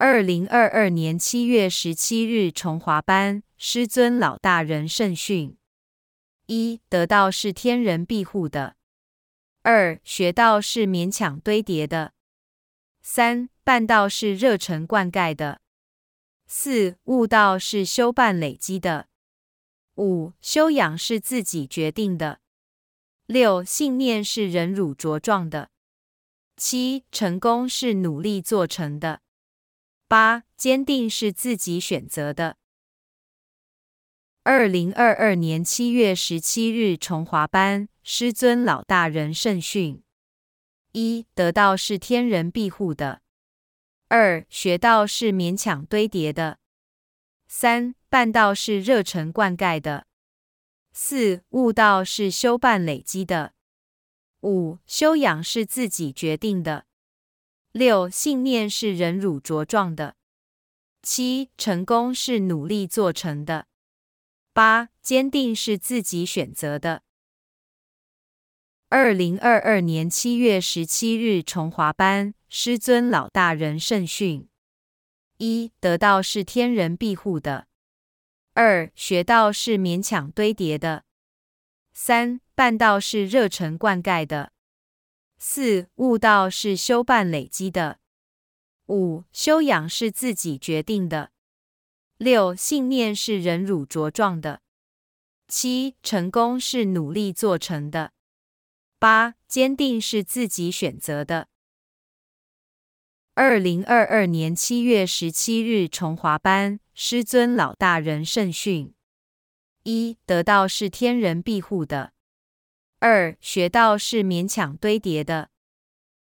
二零二二年七月十七日，崇华班师尊老大人圣训：一、得道是天人庇护的；二、学道是勉强堆叠的；三、办道是热忱灌溉的；四、悟道是修办累积的；五、修养是自己决定的；六、信念是忍辱茁壮的；七、成功是努力做成的。八，坚定是自己选择的。二零二二年七月十七日，崇华班师尊老大人圣训：一，得道是天人庇护的；二，学道是勉强堆叠的；三，办道是热忱灌溉的；四，悟道是修办累积的；五，修养是自己决定的。六信念是忍辱茁壮的，七成功是努力做成的，八坚定是自己选择的。二零二二年七月十七日，崇华班师尊老大人圣训：一得道是天人庇护的；二学道是勉强堆叠的；三办道是热忱灌溉的。四悟道是修办累积的，五修养是自己决定的，六信念是忍辱茁壮的，七成功是努力做成的，八坚定是自己选择的。二零二二年七月十七日，崇华班师尊老大人圣训：一得道是天人庇护的。二学道是勉强堆叠的，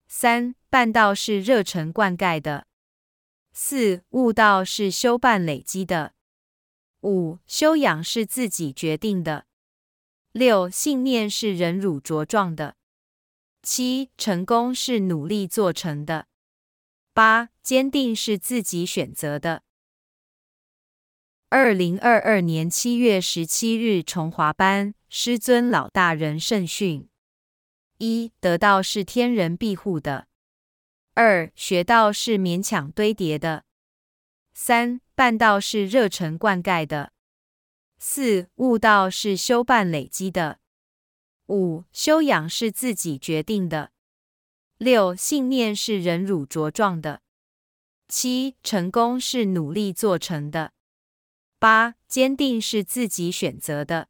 三办道是热忱灌溉的，四悟道是修办累积的，五修养是自己决定的，六信念是忍辱茁壮的，七成功是努力做成的，八坚定是自己选择的。二零二二年七月十七日，崇华班师尊老大人圣训：一得道是天人庇护的；二学道是勉强堆叠的；三办道是热忱灌溉的；四悟道是修办累积的；五修养是自己决定的；六信念是忍辱茁壮的；七成功是努力做成的。八坚定是自己选择的。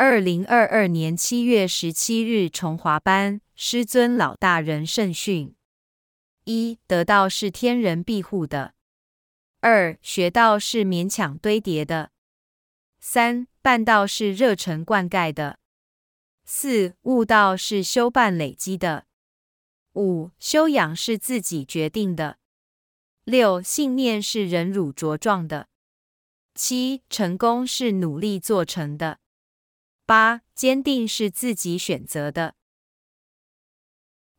二零二二年七月十七日，崇华班师尊老大人圣训：一得道是天人庇护的；二学道是勉强堆叠的；三办道是热忱灌溉的；四悟道是修办累积的；五修养是自己决定的。六信念是忍辱茁壮的，七成功是努力做成的，八坚定是自己选择的。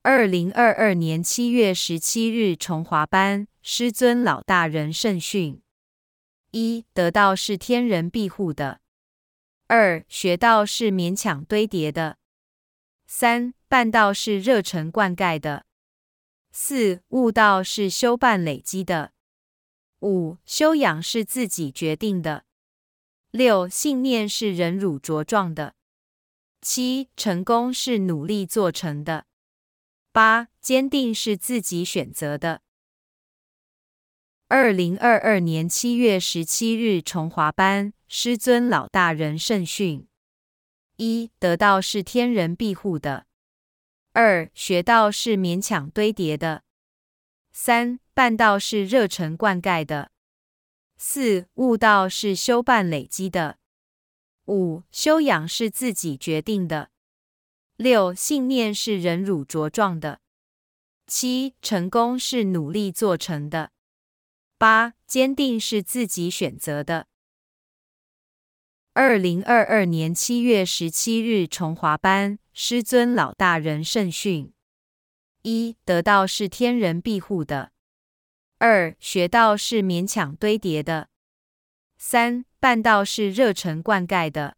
二零二二年七月十七日，崇华班师尊老大人圣训：一得道是天人庇护的；二学道是勉强堆叠的；三办道是热忱灌溉的。四悟道是修办累积的，五修养是自己决定的，六信念是忍辱茁壮的，七成功是努力做成的，八坚定是自己选择的。二零二二年七月十七日，崇华班师尊老大人圣训：一得道是天人庇护的。二学道是勉强堆叠的，三办道是热忱灌溉的，四悟道是修办累积的，五修养是自己决定的，六信念是忍辱茁壮的，七成功是努力做成的，八坚定是自己选择的。二零二二年七月十七日，崇华班师尊老大人圣训：一得道是天人庇护的；二学道是勉强堆叠的；三办道是热忱灌溉的；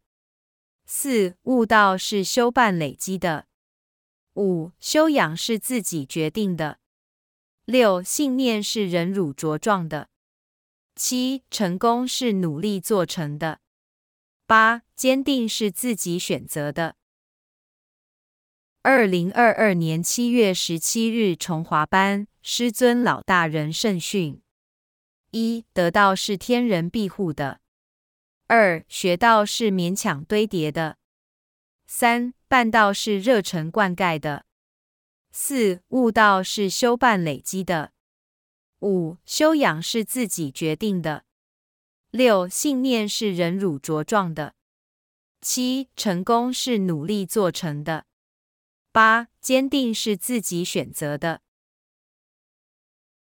四悟道是修办累积的；五修养是自己决定的；六、信念是忍辱茁壮的。七、成功是努力做成的。八、坚定是自己选择的。二零二二年七月十七日，崇华班师尊老大人圣训：一、得道是天人庇护的；二、学道是勉强堆叠的；三、办道是热忱灌溉的；四、悟道是修办累积的；五、修养是自己决定的。六、信念是忍辱茁壮的；七、成功是努力做成的；八、坚定是自己选择的。